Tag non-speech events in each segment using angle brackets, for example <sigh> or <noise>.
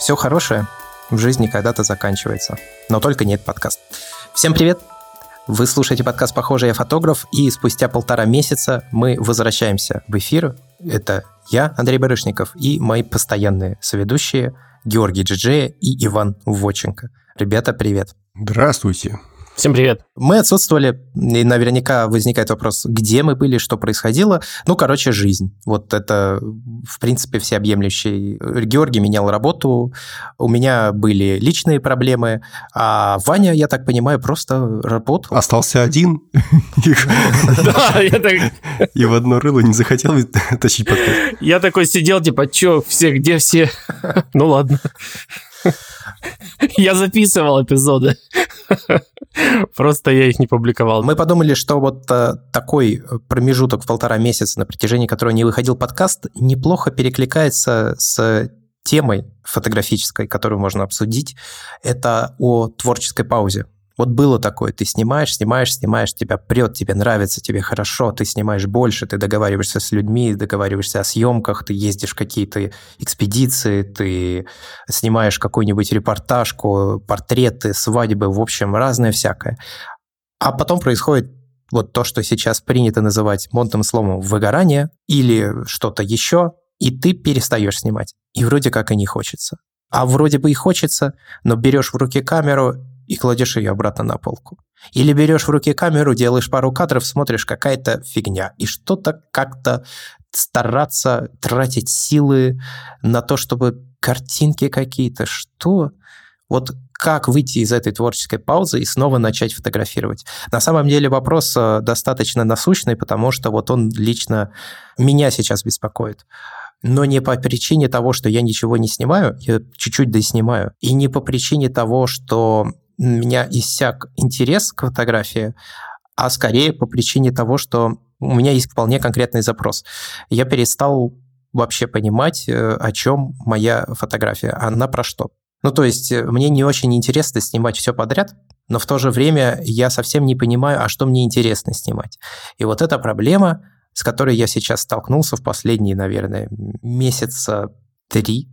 Все хорошее в жизни когда-то заканчивается. Но только нет подкаст. Всем привет! Вы слушаете подкаст «Похоже, я фотограф», и спустя полтора месяца мы возвращаемся в эфир. Это я, Андрей Барышников, и мои постоянные соведущие Георгий Джиджея и Иван Воченко. Ребята, привет! Здравствуйте! Всем привет. Мы отсутствовали, и наверняка возникает вопрос, где мы были, что происходило. Ну, короче, жизнь. Вот это, в принципе, всеобъемлющий. Георгий менял работу, у меня были личные проблемы, а Ваня, я так понимаю, просто работал. Остался один. Да, я так... И в одно рыло не захотел тащить подкаст. Я такой сидел, типа, чё, все, где все? Ну ладно. Я записывал эпизоды. <laughs> Просто я их не публиковал. Мы подумали, что вот э, такой промежуток в полтора месяца, на протяжении которого не выходил подкаст, неплохо перекликается с темой фотографической, которую можно обсудить. Это о творческой паузе. Вот было такое, ты снимаешь, снимаешь, снимаешь, тебя прет, тебе нравится, тебе хорошо, ты снимаешь больше, ты договариваешься с людьми, договариваешься о съемках, ты ездишь в какие-то экспедиции, ты снимаешь какую-нибудь репортажку, портреты, свадьбы, в общем, разное всякое. А потом происходит вот то, что сейчас принято называть модным словом выгорание или что-то еще, и ты перестаешь снимать. И вроде как и не хочется. А вроде бы и хочется, но берешь в руки камеру и кладешь ее обратно на полку. Или берешь в руки камеру, делаешь пару кадров, смотришь какая-то фигня, и что-то как-то стараться тратить силы на то, чтобы картинки какие-то, что? Вот как выйти из этой творческой паузы и снова начать фотографировать? На самом деле вопрос э, достаточно насущный, потому что вот он лично меня сейчас беспокоит но не по причине того, что я ничего не снимаю, я чуть-чуть доснимаю, и не по причине того, что меня иссяк интерес к фотографии, а скорее по причине того, что у меня есть вполне конкретный запрос. Я перестал вообще понимать, э, о чем моя фотография, она про что. Ну, то есть э, мне не очень интересно снимать все подряд, но в то же время я совсем не понимаю, а что мне интересно снимать. И вот эта проблема, с которой я сейчас столкнулся в последние, наверное, месяца три,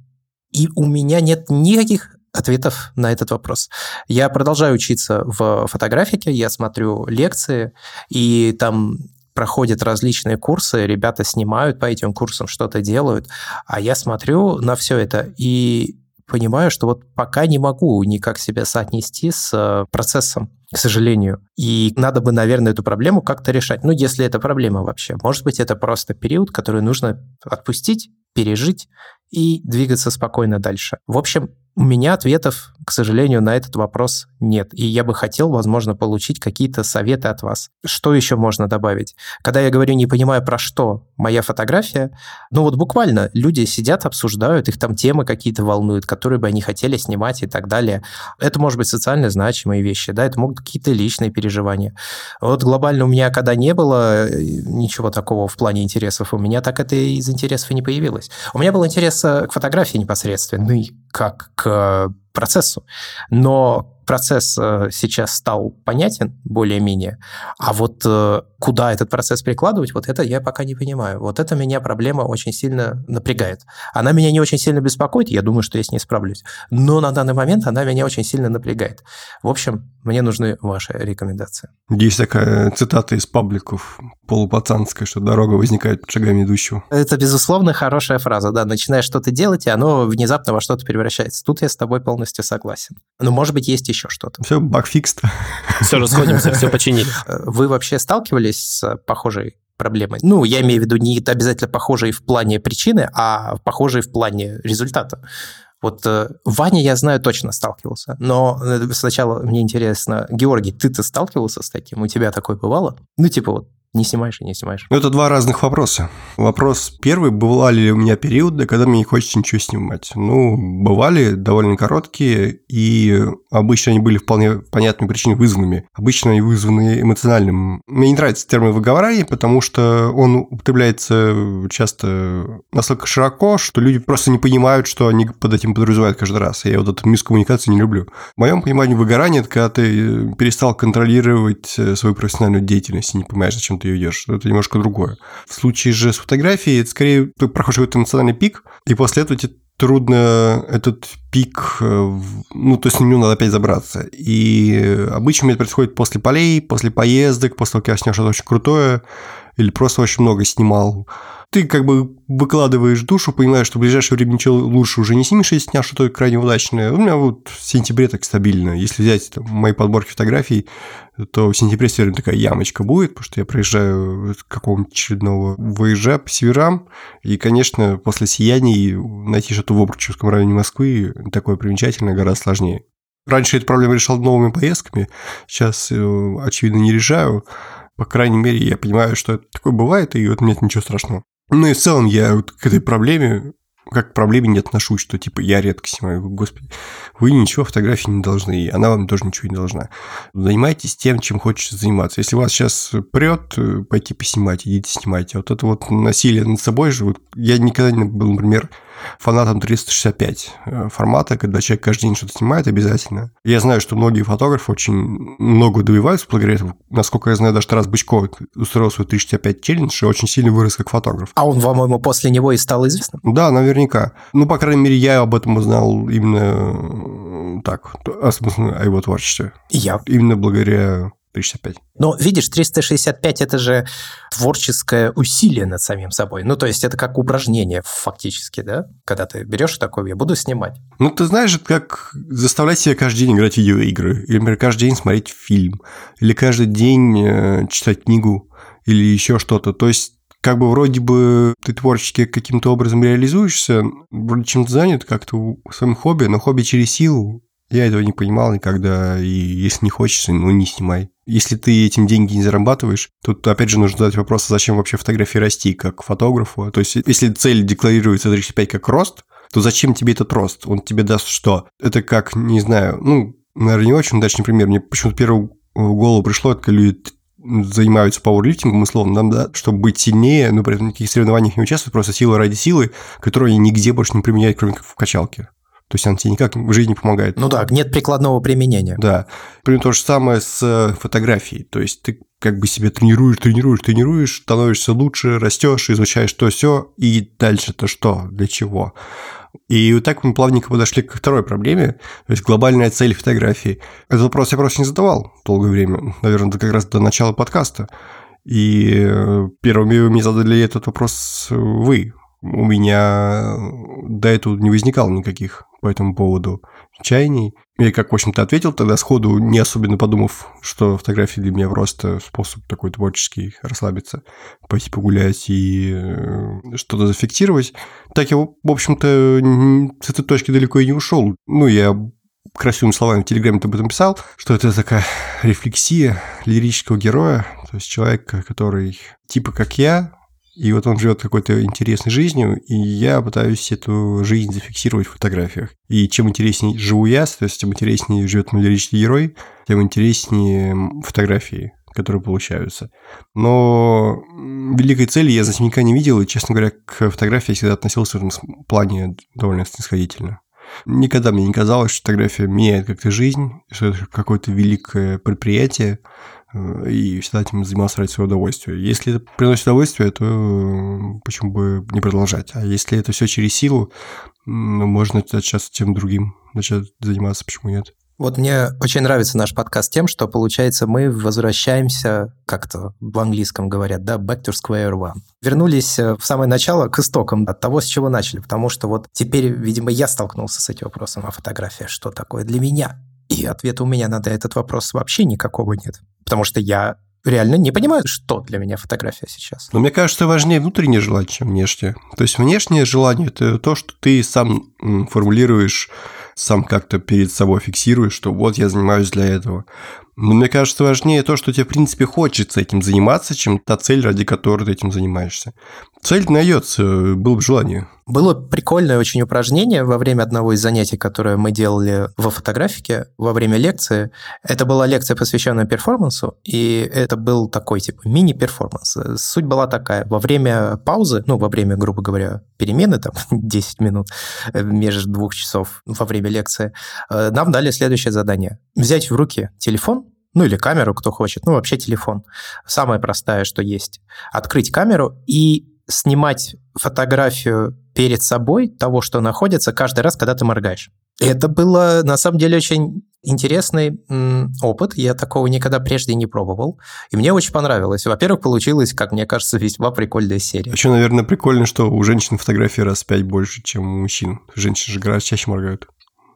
и у меня нет никаких ответов на этот вопрос. Я продолжаю учиться в фотографике, я смотрю лекции, и там проходят различные курсы, ребята снимают по этим курсам, что-то делают, а я смотрю на все это и понимаю, что вот пока не могу никак себя соотнести с э, процессом, к сожалению. И надо бы, наверное, эту проблему как-то решать. Ну, если это проблема вообще. Может быть, это просто период, который нужно отпустить, пережить и двигаться спокойно дальше. В общем, у меня ответов, к сожалению, на этот вопрос нет. И я бы хотел, возможно, получить какие-то советы от вас. Что еще можно добавить? Когда я говорю, не понимаю, про что моя фотография, ну вот буквально люди сидят, обсуждают, их там темы какие-то волнуют, которые бы они хотели снимать и так далее. Это может быть социально значимые вещи, да, это могут какие-то личные переживания. Вот глобально у меня, когда не было э, ничего такого в плане интересов, у меня так это из интересов и не появилось. У меня был интерес э, к фотографии непосредственный, как к к процессу. Но процесс э, сейчас стал понятен более-менее, а вот э, куда этот процесс прикладывать, вот это я пока не понимаю. Вот это меня проблема очень сильно напрягает. Она меня не очень сильно беспокоит, я думаю, что я с ней справлюсь, но на данный момент она меня очень сильно напрягает. В общем, мне нужны ваши рекомендации. Есть такая цитата из пабликов полупацанская, что дорога возникает под шагами идущего. Это, безусловно, хорошая фраза, да. Начинаешь что-то делать, и оно внезапно во что-то превращается. Тут я с тобой полностью согласен. Но, может быть, есть еще что-то. Все, багфикс Все, расходимся, все починили. Вы вообще сталкивались с похожей проблемой? Ну, я имею в виду не обязательно похожей в плане причины, а похожей в плане результата. Вот э, Ваня, я знаю, точно сталкивался. Но э, сначала мне интересно, Георгий, ты-то сталкивался с таким? У тебя такое бывало? Ну, типа вот не снимаешь и не снимаешь. Ну, это два разных вопроса. Вопрос первый, бывали ли у меня периоды, когда мне не хочется ничего снимать? Ну, бывали, довольно короткие, и обычно они были вполне понятными причинами вызванными. Обычно они вызваны эмоциональным. Мне не нравится термин выговаривание, потому что он употребляется часто настолько широко, что люди просто не понимают, что они под этим подразумевают каждый раз. Я вот эту мискоммуникацию не люблю. В моем понимании выгорание – это когда ты перестал контролировать свою профессиональную деятельность и не понимаешь, зачем ты ты ее идешь. Это немножко другое. В случае же с фотографией, это скорее ты проходишь какой-то эмоциональный пик, и после этого тебе трудно этот пик, э, ну, то есть на него надо опять забраться. И обычно это происходит после полей, после поездок, после того, как я снял что-то очень крутое, или просто очень много снимал ты как бы выкладываешь душу, понимаешь, что в ближайшее время ничего лучше уже не снимешь, если снял что-то крайне удачное. У меня вот в сентябре так стабильно. Если взять там, мои подборки фотографий, то в сентябре все время такая ямочка будет, потому что я проезжаю какого-нибудь очередного выезжа по северам, и, конечно, после сияний найти что-то в Обручевском районе Москвы такое примечательное гораздо сложнее. Раньше эту проблему решал новыми поездками, сейчас, э, очевидно, не решаю. По крайней мере, я понимаю, что это такое бывает, и вот нет ничего страшного. Ну и в целом я вот к этой проблеме как к проблеме не отношусь, что типа я редко снимаю. Господи, вы ничего фотографии не должны, и она вам тоже ничего не должна. Занимайтесь тем, чем хочется заниматься. Если вас сейчас прет э, пойти поснимать, идите снимайте. Вот это вот насилие над собой же, вот я никогда не был, например, фанатом 365 э, формата, когда человек каждый день что-то снимает обязательно. Я знаю, что многие фотографы очень много добиваются благодаря этому. Насколько я знаю, даже Тарас Бычков устроил свой 365 челлендж и очень сильно вырос как фотограф. А он, по-моему, после него и стал известным? Да, наверняка. Ну, по крайней мере, я об этом узнал именно так, о о его творчестве. Я. Именно благодаря 365. Но видишь, 365 это же творческое усилие над самим собой. Ну, то есть это как упражнение фактически, да? Когда ты берешь такое, я буду снимать. Ну, ты знаешь, это как заставлять себя каждый день играть в видеоигры, или, например, каждый день смотреть фильм, или каждый день э, читать книгу, или еще что-то. То есть как бы вроде бы ты творчески каким-то образом реализуешься, вроде чем-то занят как-то в своем хобби, но хобби через силу. Я этого не понимал никогда, и если не хочется, ну не снимай. Если ты этим деньги не зарабатываешь, тут опять же нужно задать вопрос, а зачем вообще фотографии расти как фотографу? То есть, если цель декларируется 35 как рост, то зачем тебе этот рост? Он тебе даст что? Это как, не знаю, ну, наверное, не очень удачный пример. Мне почему-то первый в голову пришло, это люди занимаются пауэрлифтингом, условно, нам, да, чтобы быть сильнее, но при этом никаких соревнованиях не участвуют, просто сила ради силы, которую они нигде больше не применяют, кроме как в качалке. То есть она тебе никак в жизни помогает. Ну да, нет прикладного применения. Да. Примерно то же самое с э, фотографией. То есть ты как бы себя тренируешь, тренируешь, тренируешь, становишься лучше, растешь, изучаешь то все и дальше-то что, для чего. И вот так мы плавненько подошли к второй проблеме, то есть глобальная цель фотографии. Этот вопрос я просто не задавал долгое время, наверное, как раз до начала подкаста. И э, первыми вы мне задали этот вопрос вы. У меня до этого не возникало никаких по этому поводу чаяний. Я, как, в общем-то, ответил тогда сходу, не особенно подумав, что фотографии для меня просто способ такой творческий расслабиться, пойти погулять и э, что-то зафиксировать. Так я, в общем-то, с этой точки далеко и не ушел. Ну, я красивыми словами в Телеграме об этом писал, что это такая рефлексия лирического героя, то есть человека, который типа как я, и вот он живет какой-то интересной жизнью, и я пытаюсь эту жизнь зафиксировать в фотографиях. И чем интереснее живу я, то есть тем интереснее живет мой лирический герой, тем интереснее фотографии которые получаются. Но великой цели я этим никогда не видел, и, честно говоря, к фотографии я всегда относился в этом плане довольно снисходительно. Никогда мне не казалось, что фотография меняет как-то жизнь, что это какое-то великое предприятие, Э, и всегда этим занимался ради своего удовольствия. Если это приносит удовольствие, то почему бы не продолжать? А если это все через силу, можно сейчас тем другим начать заниматься, почему нет? Вот мне очень нравится наш подкаст тем, что, получается, мы возвращаемся, как-то в английском говорят, да, back to square one. Вернулись э, в самое начало к истокам от того, с чего начали, потому что вот теперь, видимо, я столкнулся с этим вопросом, а фотография что такое для меня? И ответа у меня на этот вопрос вообще никакого нет. Потому что я реально не понимаю, что для меня фотография сейчас. Но мне кажется, важнее внутреннее желание, чем внешнее. То есть внешнее желание – это то, что ты сам формулируешь, сам как-то перед собой фиксируешь, что вот я занимаюсь для этого. Но мне кажется, важнее то, что тебе, в принципе, хочется этим заниматься, чем та цель, ради которой ты этим занимаешься. Цель найдется, было бы желание. Было прикольное очень упражнение во время одного из занятий, которое мы делали во фотографике, во время лекции. Это была лекция, посвященная перформансу, и это был такой, типа, мини-перформанс. Суть была такая. Во время паузы, ну, во время, грубо говоря, перемены, там, <laughs> 10 минут между двух часов во время лекции, э, нам дали следующее задание. Взять в руки телефон ну или камеру, кто хочет, ну вообще телефон. Самое простое, что есть. Открыть камеру и снимать фотографию перед собой того, что находится каждый раз, когда ты моргаешь. Это было, на самом деле, очень интересный опыт. Я такого никогда прежде не пробовал. И мне очень понравилось. Во-первых, получилось, как мне кажется, весьма прикольная серия. Еще, наверное, прикольно, что у женщин фотографии раз в пять больше, чем у мужчин. Женщины же гораздо чаще моргают.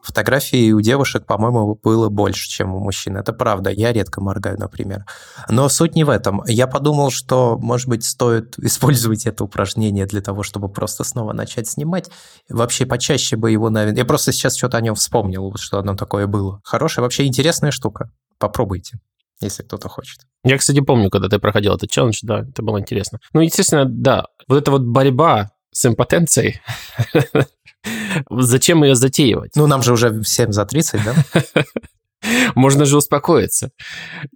Фотографий у девушек, по-моему, было больше, чем у мужчин. Это правда. Я редко моргаю, например. Но суть не в этом. Я подумал, что, может быть, стоит <laughs> использовать это упражнение для того, чтобы просто снова начать снимать. Вообще почаще бы его, наверное... Я просто сейчас что-то о нем вспомнил, что оно такое было. Хорошая, вообще интересная штука. Попробуйте если кто-то хочет. Я, кстати, помню, когда ты проходил этот челлендж, да, это было интересно. Ну, естественно, да, вот эта вот борьба с импотенцией, <laughs> зачем ее затеивать? Ну, нам же уже всем за 30, да? <laughs> Можно же успокоиться.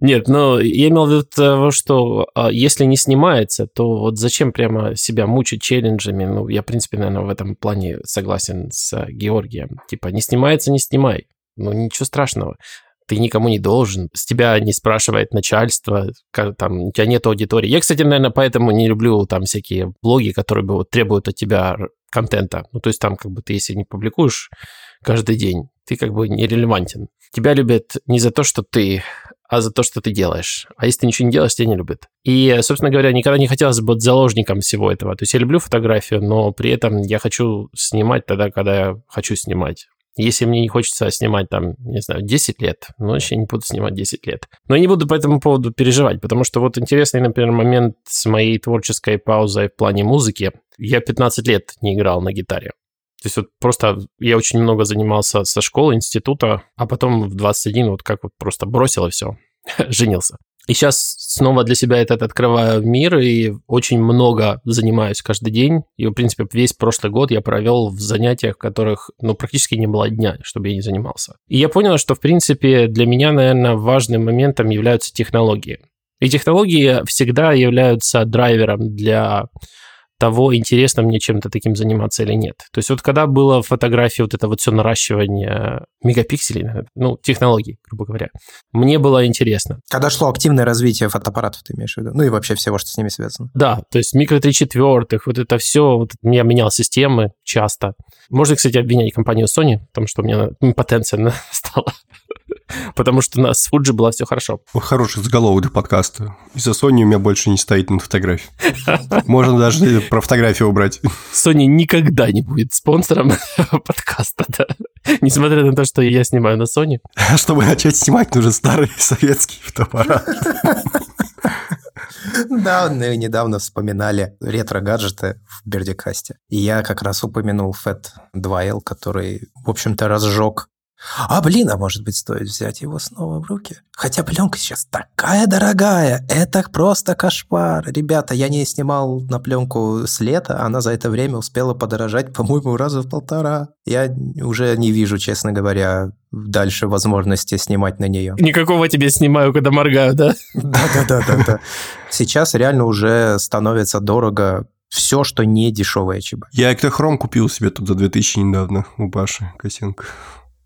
Нет, но я имел в виду того, что а, если не снимается, то вот зачем прямо себя мучить челленджами? Ну, я, в принципе, наверное, в этом плане согласен с Георгием. Типа, не снимается, не снимай. Ну, ничего страшного ты никому не должен, с тебя не спрашивает начальство, там, у тебя нет аудитории. Я, кстати, наверное, поэтому не люблю там всякие блоги, которые бы вот требуют от тебя контента. Ну, то есть там как бы ты, если не публикуешь каждый день, ты как бы нерелевантен. Тебя любят не за то, что ты а за то, что ты делаешь. А если ты ничего не делаешь, тебя не любят. И, собственно говоря, никогда не хотелось быть заложником всего этого. То есть я люблю фотографию, но при этом я хочу снимать тогда, когда я хочу снимать. Если мне не хочется снимать там, не знаю, 10 лет, ну, вообще не буду снимать 10 лет. Но я не буду по этому поводу переживать, потому что вот интересный, например, момент с моей творческой паузой в плане музыки. Я 15 лет не играл на гитаре. То есть вот просто я очень много занимался со школы, института, а потом в 21 вот как вот просто бросил и все, <laughs> женился. И сейчас снова для себя этот открываю мир и очень много занимаюсь каждый день. И, в принципе, весь прошлый год я провел в занятиях, в которых, ну, практически не было дня, чтобы я не занимался. И я понял, что, в принципе, для меня, наверное, важным моментом являются технологии. И технологии всегда являются драйвером для того, интересно мне чем-то таким заниматься или нет. То есть вот когда было фотографии вот это вот все наращивание мегапикселей, ну, технологий, грубо говоря, мне было интересно. Когда шло активное развитие фотоаппаратов, ты имеешь в виду? Ну и вообще всего, что с ними связано. Да, то есть микро 3 четвертых, вот это все, вот я менял системы часто. Можно, кстати, обвинять компанию Sony, потому что у меня импотенция <laughs> стала <laughs> потому что у нас с Fuji было все хорошо. Хороший заголовок для подкаста. Из-за Sony у меня больше не стоит на фотографии. <laughs> Можно даже про фотографию убрать. Sony никогда не будет спонсором <laughs> подкаста, да. Несмотря на то, что я снимаю на Sony. Чтобы начать снимать, нужен старый советский фотоаппарат. Да, мы недавно вспоминали ретро-гаджеты в Бердикасте. И я как раз упомянул FAT 2L, который, в общем-то, разжег а блин, а может быть стоит взять его снова в руки? Хотя пленка сейчас такая дорогая, это просто кошмар. Ребята, я не снимал на пленку с лета, она за это время успела подорожать, по-моему, раза в полтора. Я уже не вижу, честно говоря, дальше возможности снимать на нее. Никакого тебе снимаю, когда моргаю, да? Да-да-да. Сейчас реально уже становится дорого все, что не дешевое ЧБ. Я эктохром купил себе тут за 2000 недавно у Паши Косенко.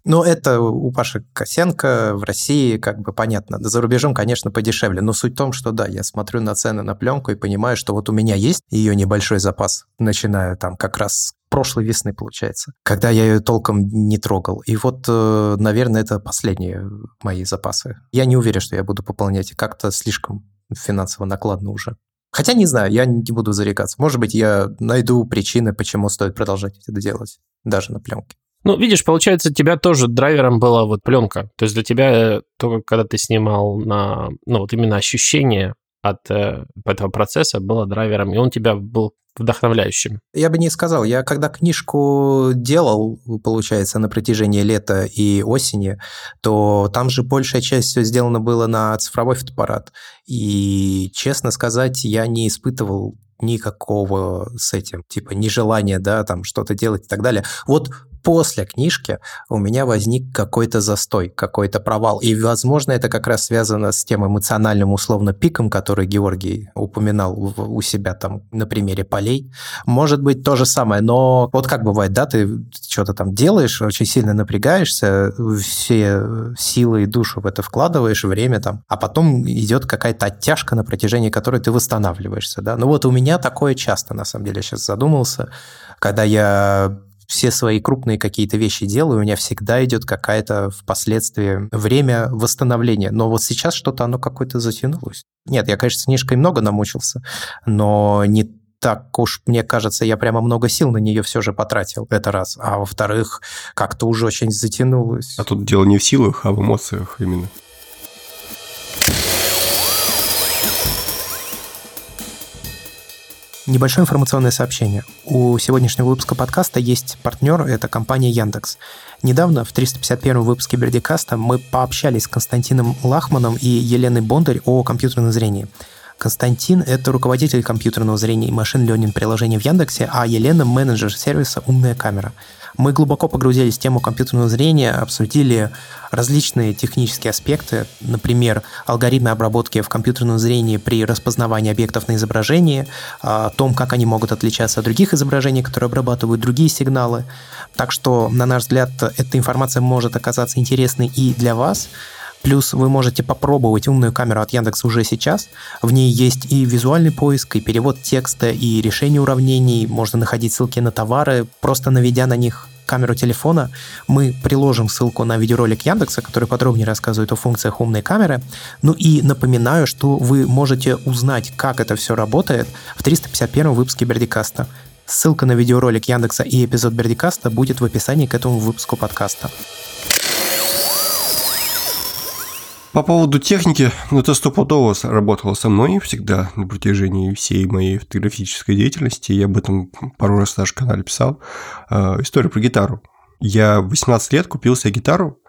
Ну, это у Паши Косенко в России как бы понятно. За рубежом, конечно, подешевле. Но суть в том, что да, я смотрю на цены на пленку и понимаю, что вот у меня есть ее небольшой запас, начиная там как раз прошлой весны, получается, когда я ее толком не трогал. И вот, э, наверное, это последние мои запасы. Я не уверен, что я буду пополнять. Как-то слишком финансово накладно уже. Хотя не знаю, я не буду зарекаться. Может быть, я найду причины, почему стоит продолжать это делать, даже на пленке. Ну, видишь, получается, тебя тоже драйвером была вот пленка. То есть для тебя э, только когда ты снимал на, ну, вот именно ощущение от э, этого процесса было драйвером, и он тебя был вдохновляющим. Я бы не сказал. Я когда книжку делал, получается, на протяжении лета и осени, то там же большая часть все сделано было на цифровой фотоаппарат. И, честно сказать, я не испытывал никакого с этим, типа, нежелания, да, там, что-то делать и так далее. Вот после книжки у меня возник какой-то застой, какой-то провал. И, возможно, это как раз связано с тем эмоциональным условно пиком, который Георгий упоминал у себя там на примере полей. Может быть, то же самое, но вот как бывает, да, ты что-то там делаешь, очень сильно напрягаешься, все силы и душу в это вкладываешь, время там, а потом идет какая-то оттяжка, на протяжении которой ты восстанавливаешься, да. Ну вот у меня такое часто, на самом деле, сейчас задумался, когда я все свои крупные какие-то вещи делаю, у меня всегда идет какая-то впоследствии время восстановления. Но вот сейчас что-то оно какое-то затянулось. Нет, я, конечно, с книжкой много намучился, но не так уж, мне кажется, я прямо много сил на нее все же потратил, это раз. А во-вторых, как-то уже очень затянулось. А тут дело не в силах, а в эмоциях именно. Небольшое информационное сообщение. У сегодняшнего выпуска подкаста есть партнер, это компания Яндекс. Недавно, в 351 выпуске Бердикаста, мы пообщались с Константином Лахманом и Еленой Бондарь о компьютерном зрении. Константин – это руководитель компьютерного зрения и машин-ленинг приложения в Яндексе, а Елена – менеджер сервиса «Умная камера». Мы глубоко погрузились в тему компьютерного зрения, обсудили различные технические аспекты, например, алгоритмы обработки в компьютерном зрении при распознавании объектов на изображении, о том, как они могут отличаться от других изображений, которые обрабатывают другие сигналы. Так что, на наш взгляд, эта информация может оказаться интересной и для вас. Плюс вы можете попробовать умную камеру от Яндекса уже сейчас. В ней есть и визуальный поиск, и перевод текста, и решение уравнений. Можно находить ссылки на товары, просто наведя на них камеру телефона. Мы приложим ссылку на видеоролик Яндекса, который подробнее рассказывает о функциях умной камеры. Ну и напоминаю, что вы можете узнать, как это все работает в 351 выпуске Бердикаста. Ссылка на видеоролик Яндекса и эпизод Бердикаста будет в описании к этому выпуску подкаста. По поводу техники, ну, это стопудово работало со мной всегда на протяжении всей моей фотографической деятельности. Я об этом пару раз на канале писал. Э, история про гитару. Я в 18 лет купил себе гитару.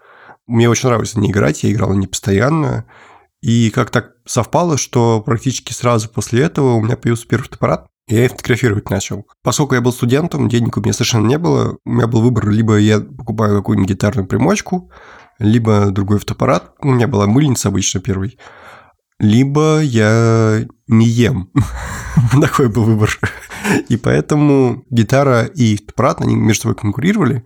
Мне очень нравилось не играть, я играл не постоянно. И как так совпало, что практически сразу после этого у меня появился первый фотоаппарат, и я фотографировать начал. Поскольку я был студентом, денег у меня совершенно не было, у меня был выбор, либо я покупаю какую-нибудь гитарную примочку, либо другой фотоаппарат, у меня была мыльница обычно первый, либо я не ем. <laughs> Такой был выбор. И поэтому гитара и фотоаппарат, они между собой конкурировали.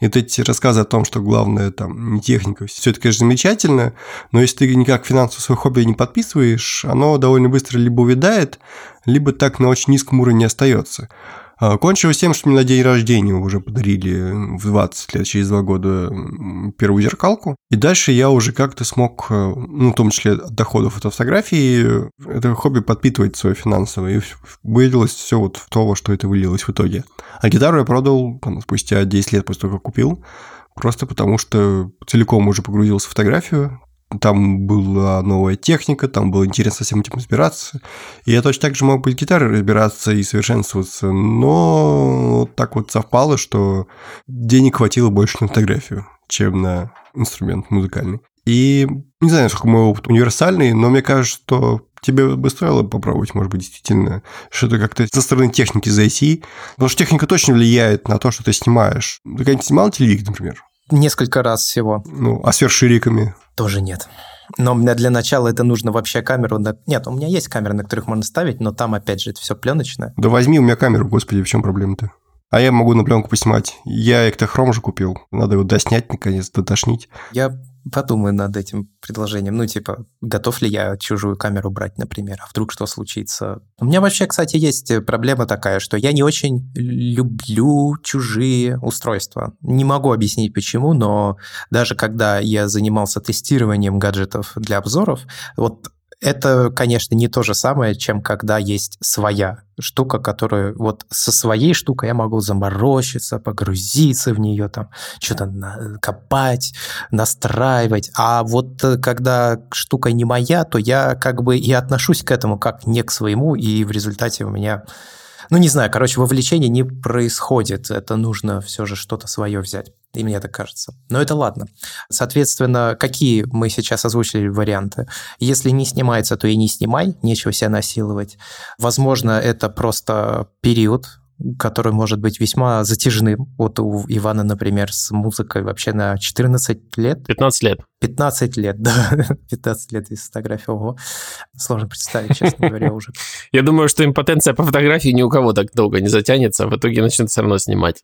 И вот эти рассказы о том, что главное там не техника, все это, конечно, замечательно, но если ты никак финансово свое хобби не подписываешь, оно довольно быстро либо увядает, либо так на очень низком уровне остается. А, кончилось тем, что мне на день рождения уже подарили в 20 лет, через два года, первую зеркалку. И дальше я уже как-то смог, э, ну, в том числе от доходов от фотографии, это хобби подпитывать свое финансовое. И вылилось все вот в то, что это вылилось в итоге. А гитару я продал там, спустя 10 лет после того, как купил. Просто потому что целиком уже погрузился в фотографию, там была новая техника, там было интересно всем этим разбираться. И я точно так же мог быть гитарой разбираться и совершенствоваться, но так вот совпало, что денег хватило больше на фотографию, чем на инструмент музыкальный. И не знаю, сколько мой опыт универсальный, но мне кажется, что тебе бы стоило попробовать, может быть, действительно, что-то как-то со стороны техники зайти. Потому что техника точно влияет на то, что ты снимаешь. Ты когда-нибудь снимал телевик, например? Несколько раз всего. Ну, а сверхшириками? Тоже нет. Но мне для начала это нужно вообще камеру... На... Нет, у меня есть камеры, на которых можно ставить, но там, опять же, это все пленочное. Да возьми у меня камеру, господи, в чем проблема-то? А я могу на пленку поснимать. Я эктохром же купил. Надо его доснять, наконец, дотошнить. Я подумаю над этим предложением. Ну, типа, готов ли я чужую камеру брать, например, а вдруг что случится? У меня вообще, кстати, есть проблема такая, что я не очень люблю чужие устройства. Не могу объяснить почему, но даже когда я занимался тестированием гаджетов для обзоров, вот это, конечно, не то же самое, чем когда есть своя штука, которую вот со своей штукой я могу заморочиться, погрузиться в нее, там что-то копать, настраивать. А вот э, когда штука не моя, то я как бы и отношусь к этому как не к своему, и в результате у меня ну, не знаю, короче, вовлечение не происходит. Это нужно все же что-то свое взять. И мне так кажется. Но это ладно. Соответственно, какие мы сейчас озвучили варианты? Если не снимается, то и не снимай, нечего себя насиловать. Возможно, это просто период, который может быть весьма затяжным. Вот у Ивана, например, с музыкой вообще на 14 лет. 15 лет. 15 лет, да. <laughs> 15 лет из фотографии. Ого. Сложно представить, честно говоря, уже. <laughs> Я думаю, что импотенция по фотографии ни у кого так долго не затянется, в итоге начнут все равно снимать.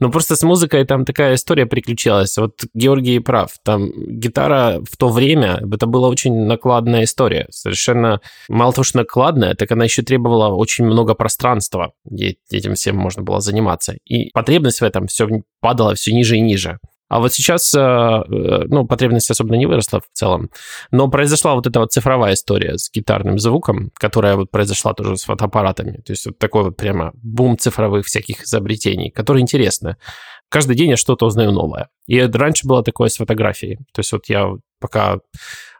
Но просто с музыкой там такая история приключилась. Вот Георгий прав. Там гитара в то время, это была очень накладная история. Совершенно, мало того, что накладная, так она еще требовала очень много пространства, где этим всем можно было заниматься. И потребность в этом все падала все ниже и ниже. А вот сейчас, э, э, ну, потребность особенно не выросла в целом, но произошла вот эта вот цифровая история с гитарным звуком, которая вот произошла тоже с фотоаппаратами. То есть вот такой вот прямо бум цифровых всяких изобретений, которые интересны. Каждый день я что-то узнаю новое. И раньше было такое с фотографией. То есть вот я пока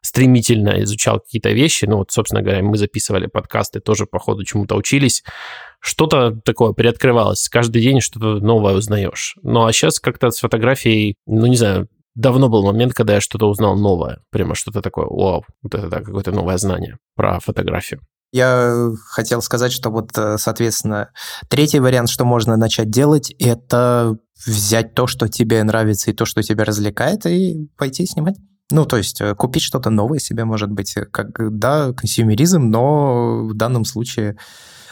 стремительно изучал какие-то вещи, ну вот, собственно говоря, мы записывали подкасты, тоже по ходу чему-то учились, что-то такое приоткрывалось, каждый день что-то новое узнаешь. Ну а сейчас как-то с фотографией, ну не знаю, давно был момент, когда я что-то узнал новое, прямо что-то такое, вау, вот это да, какое-то новое знание про фотографию. Я хотел сказать, что вот, э, соответственно, третий вариант, что можно начать делать, это взять то, что тебе нравится и то, что тебя развлекает, и пойти снимать. Ну, то есть э, купить что-то новое себе, может быть, э, как, да, консюмеризм, но в данном случае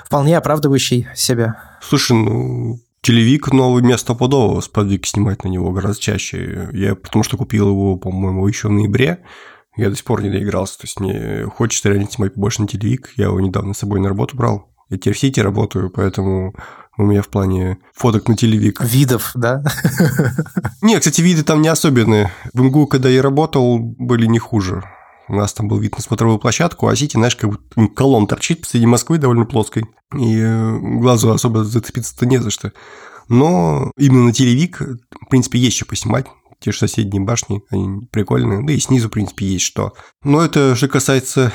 вполне оправдывающий себя. Слушай, ну, телевик новый место подобного сподвиг снимать на него гораздо чаще. Я потому что купил его, по-моему, еще в ноябре, я до сих пор не доигрался. То есть мне хочется реально снимать побольше на телевик. Я его недавно с собой на работу брал. Я теперь в сети работаю, поэтому у меня в плане фоток на телевик. Видов, да? Не, кстати, виды там не особенные. В МГУ, когда я работал, были не хуже. У нас там был вид на смотровую площадку, а Сити, знаешь, как бы колонн торчит посреди Москвы довольно плоской. И э, глазу особо зацепиться-то не за что. Но именно на телевик, в принципе, есть что поснимать. Те же соседние башни, они прикольные. Да и снизу, в принципе, есть что. Но это же касается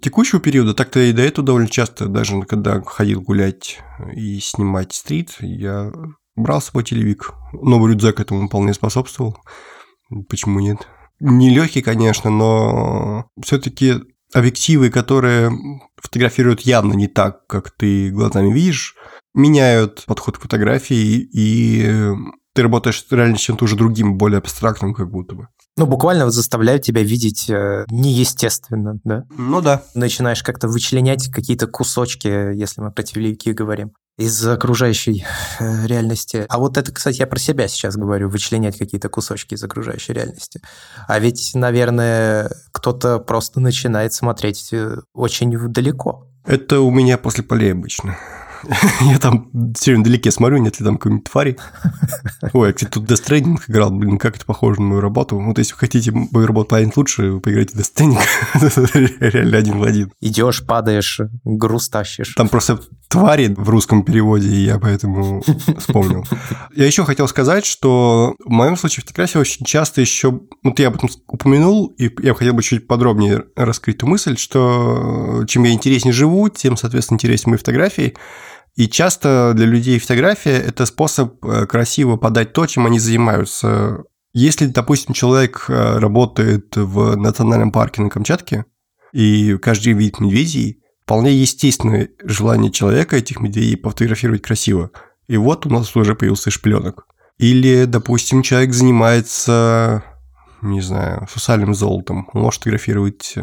текущего периода, так-то и до этого довольно часто, даже когда ходил гулять и снимать стрит, я брал с собой телевик. Новый рюкзак этому вполне способствовал. Почему нет? Не легкий, конечно, но все-таки объективы, которые фотографируют явно не так, как ты глазами видишь, меняют подход к фотографии, и ты работаешь реально с чем-то уже другим, более абстрактным как будто бы. Ну, буквально вот заставляют тебя видеть э, неестественно, да? Ну да. Начинаешь как-то вычленять какие-то кусочки, если мы про телевики говорим из окружающей э, реальности. А вот это, кстати, я про себя сейчас говорю, вычленять какие-то кусочки из окружающей реальности. А ведь, наверное, кто-то просто начинает смотреть э, очень далеко. Это у меня после полей обычно. <laughs> Я там все время вдалеке смотрю, нет ли там какой-нибудь твари. <laughs> Ой, я, кстати, тут Death Stranding играл, блин, как это похоже на мою работу. Вот если вы хотите мою работу понять лучше, вы поиграйте в Death Stranding. <laughs> Реально один в один. Идешь, падаешь, груз тащишь. Там просто твари в русском переводе, и я поэтому <laughs> вспомнил. Я еще хотел сказать, что в моем случае фотография очень часто еще... Вот я об этом упомянул, и я хотел бы чуть подробнее раскрыть ту мысль, что чем я интереснее живу, тем, соответственно, интереснее мои фотографии. И часто для людей фотография – это способ э, красиво подать то, чем они занимаются. Если, допустим, человек э, работает в национальном парке на Камчатке, и каждый день видит медведей, вполне естественное желание человека этих медведей пофотографировать красиво. И вот у нас уже появился шпленок. Или, допустим, человек занимается, не знаю, сусальным золотом. Он может фотографировать э,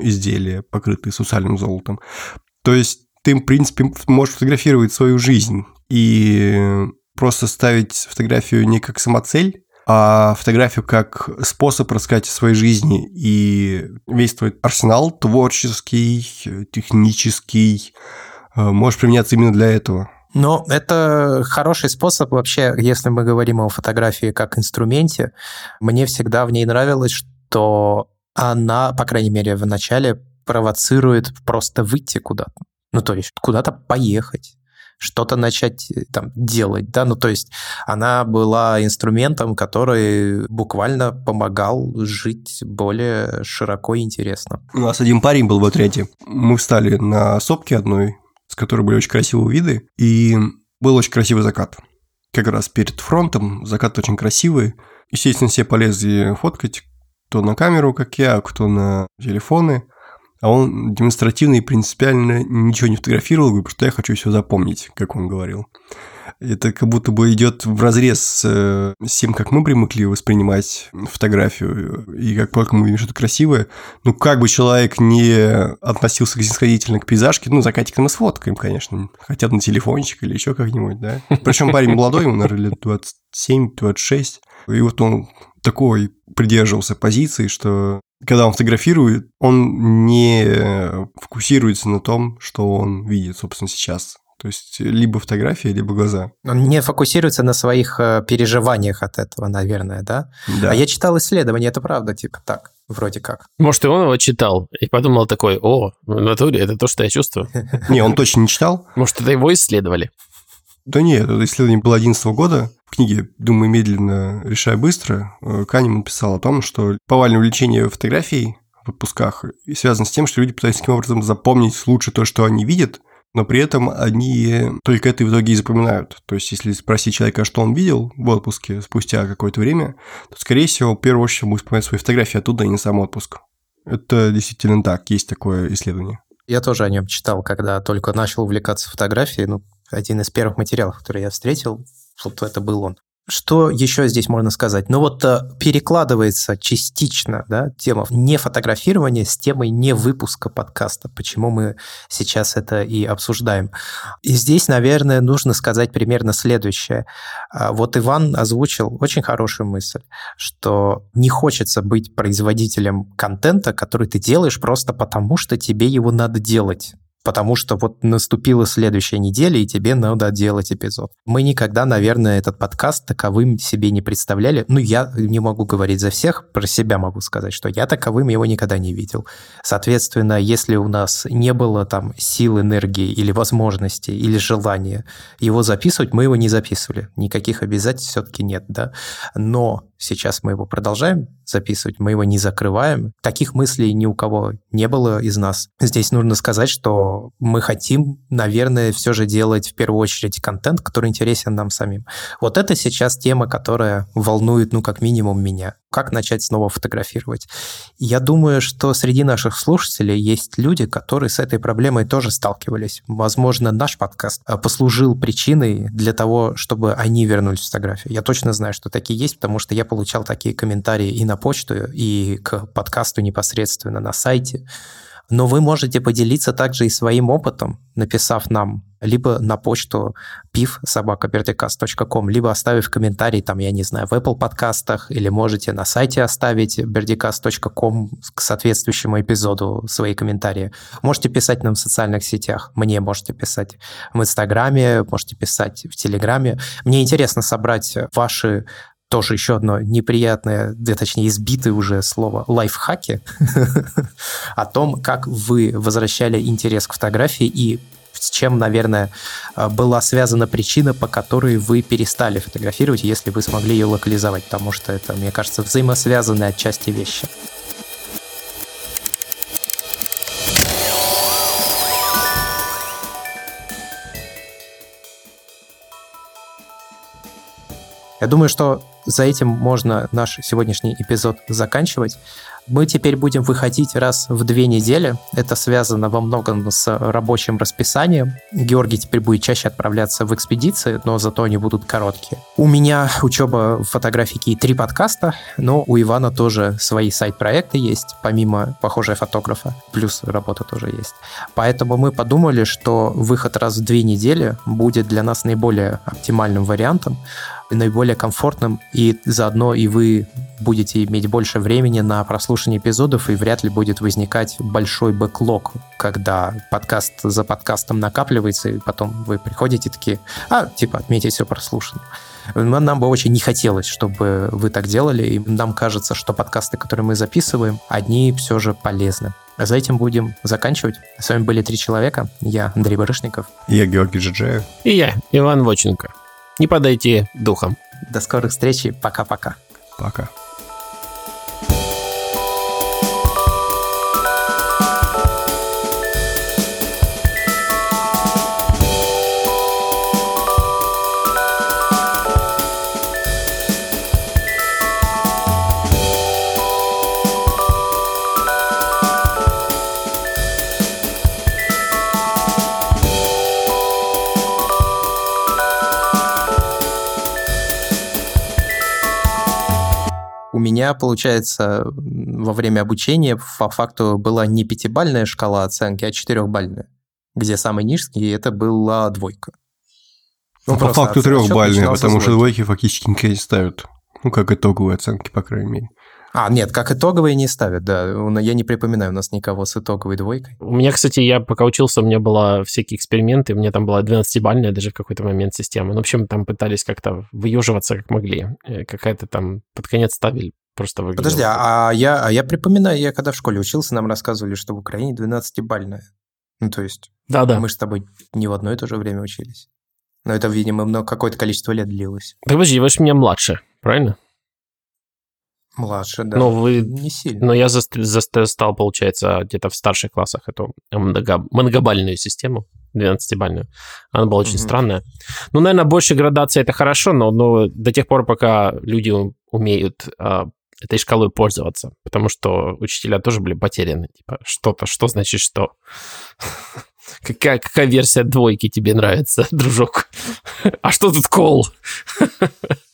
изделия, покрытые сусальным золотом. То есть ты, в принципе, можешь фотографировать свою жизнь и просто ставить фотографию не как самоцель, а фотографию как способ рассказать о своей жизни. И весь твой арсенал творческий, технический э, может применяться именно для этого. Но это хороший способ вообще, если мы говорим о фотографии как инструменте. Мне всегда в ней нравилось, что она, по крайней мере, в начале провоцирует просто выйти куда-то. Ну, то есть куда-то поехать, что-то начать э, там делать, да, ну то есть она была инструментом, который буквально помогал жить более широко и интересно. У нас один парень был в отряде, мы встали на сопке одной, с которой были очень красивые виды, и был очень красивый закат. Как раз перед фронтом, закат очень красивый, естественно, все полезли фоткать, кто на камеру, как я, кто на телефоны – а он демонстративно и принципиально ничего не фотографировал, говорит, что я хочу все запомнить, как он говорил. Это как будто бы идет в разрез с, э, с тем, как мы привыкли воспринимать фотографию, и как только мы видим что-то красивое, ну, как бы человек не относился снисходительно к пейзажке, ну, закатика мы сфоткаем, конечно, хотя бы на телефончик или еще как-нибудь, да. Причем парень молодой, ему, наверное, лет 27-26, и вот он такой придерживался позиции, что когда он фотографирует, он не фокусируется на том, что он видит, собственно, сейчас. То есть либо фотография, либо глаза. Он не фокусируется на своих э, переживаниях от этого, наверное, да? Да. А я читал исследование, это правда, типа так, вроде как. Может, и он его читал и подумал такой, о, в натуре это то, что я чувствую. Не, он точно не читал. Может, это его исследовали. Да нет, это исследование было 2011 года. В книге «Думай медленно, решай быстро» э, Канеман писал о том, что повальное увлечение фотографией в отпусках связано с тем, что люди пытаются таким образом запомнить лучше то, что они видят, но при этом они только это в итоге и запоминают. То есть, если спросить человека, что он видел в отпуске спустя какое-то время, то, скорее всего, в первую очередь будет вспоминать свои фотографии оттуда, а не сам отпуск. Это действительно так, есть такое исследование. Я тоже о нем читал, когда только начал увлекаться фотографией. Ну, один из первых материалов, который я встретил, вот это был он. Что еще здесь можно сказать? Ну вот э, перекладывается частично да, тема не фотографирования с темой не выпуска подкаста. Почему мы сейчас это и обсуждаем? И здесь, наверное, нужно сказать примерно следующее. А, вот Иван озвучил очень хорошую мысль, что не хочется быть производителем контента, который ты делаешь просто потому, что тебе его надо делать потому что вот наступила следующая неделя, и тебе надо делать эпизод. Мы никогда, наверное, этот подкаст таковым себе не представляли. Ну, я не могу говорить за всех, про себя могу сказать, что я таковым его никогда не видел. Соответственно, если у нас не было там сил, энергии или возможности, или желания его записывать, мы его не записывали. Никаких обязательств все-таки нет, да. Но сейчас мы его продолжаем записывать, мы его не закрываем. Таких мыслей ни у кого не было из нас. Здесь нужно сказать, что мы хотим, наверное, все же делать в первую очередь контент, который интересен нам самим. Вот это сейчас тема, которая волнует, ну, как минимум, меня. Как начать снова фотографировать? Я думаю, что среди наших слушателей есть люди, которые с этой проблемой тоже сталкивались. Возможно, наш подкаст э, послужил причиной для того, чтобы они вернулись в фотографию. Я точно знаю, что такие есть, потому что я получал такие комментарии и на почту, и к подкасту непосредственно на сайте. Но вы можете поделиться также и своим опытом, написав нам либо на почту pif.sobakaberдикаст.com, либо оставив комментарий, там, я не знаю, в Apple подкастах, или можете на сайте оставить berdicast.com к соответствующему эпизоду свои комментарии. Можете писать нам в социальных сетях, мне можете писать в Инстаграме, можете писать в Телеграме. Мне интересно собрать ваши тоже еще одно неприятное, да, точнее, избитое уже слово лайфхаки <laughs> о том, как вы возвращали интерес к фотографии и с чем, наверное, была связана причина, по которой вы перестали фотографировать, если вы смогли ее локализовать, потому что это, мне кажется, взаимосвязанные отчасти вещи. Я думаю, что за этим можно наш сегодняшний эпизод заканчивать. Мы теперь будем выходить раз в две недели. Это связано во многом с рабочим расписанием. Георгий теперь будет чаще отправляться в экспедиции, но зато они будут короткие. У меня учеба в фотографике и три подкаста, но у Ивана тоже свои сайт-проекты есть, помимо похожего фотографа, плюс работа тоже есть. Поэтому мы подумали, что выход раз в две недели будет для нас наиболее оптимальным вариантом, наиболее комфортным, и заодно и вы будете иметь больше времени на прослушивание эпизодов, и вряд ли будет возникать большой бэклог, когда подкаст за подкастом накапливается, и потом вы приходите такие, а, типа, отметить все прослушано. Нам бы очень не хотелось, чтобы вы так делали, и нам кажется, что подкасты, которые мы записываем, одни все же полезны. За этим будем заканчивать. С вами были три человека. Я Андрей Барышников. Я Георгий Джиджаев. И я, Иван Воченко. Не подайте духом. До скорых встреч. Пока-пока. Пока. -пока. Пока. Меня, получается, во время обучения по факту была не пятибальная шкала оценки, а четырехбальная, где самый низкий это была двойка. Ну, по факту трехбальная, потому что двойки фактически никогда не ставят. Ну, как итоговые оценки, по крайней мере. А, нет, как итоговые не ставят, да. Я не припоминаю у нас никого с итоговой двойкой. У меня, кстати, я пока учился, у меня было всякие эксперименты, у меня там была 12-бальная даже в какой-то момент система. Ну, в общем, там пытались как-то выеживаться как могли. Э, какая-то там под конец ставили просто выглядело. Подожди, а я, а я припоминаю, я когда в школе учился, нам рассказывали, что в Украине 12-бальная. Ну, то есть... Да-да. Мы же с тобой не в одно и то же время учились. Но это, видимо, много, какое-то количество лет длилось. Так подожди, вы же меня младше, правильно? Младше, да. Но вы... Не сильно. Но я застал, получается, где-то в старших классах эту много... многобальную систему, 12-бальную. Она была очень mm-hmm. странная. Ну, наверное, больше градации это хорошо, но, но до тех пор, пока люди умеют а, этой шкалой пользоваться. Потому что учителя тоже были потеряны. Типа, что-то, что значит что? <laughs> Какая, какая версия двойки тебе нравится, <laughs> дружок? А что тут кол? <laughs>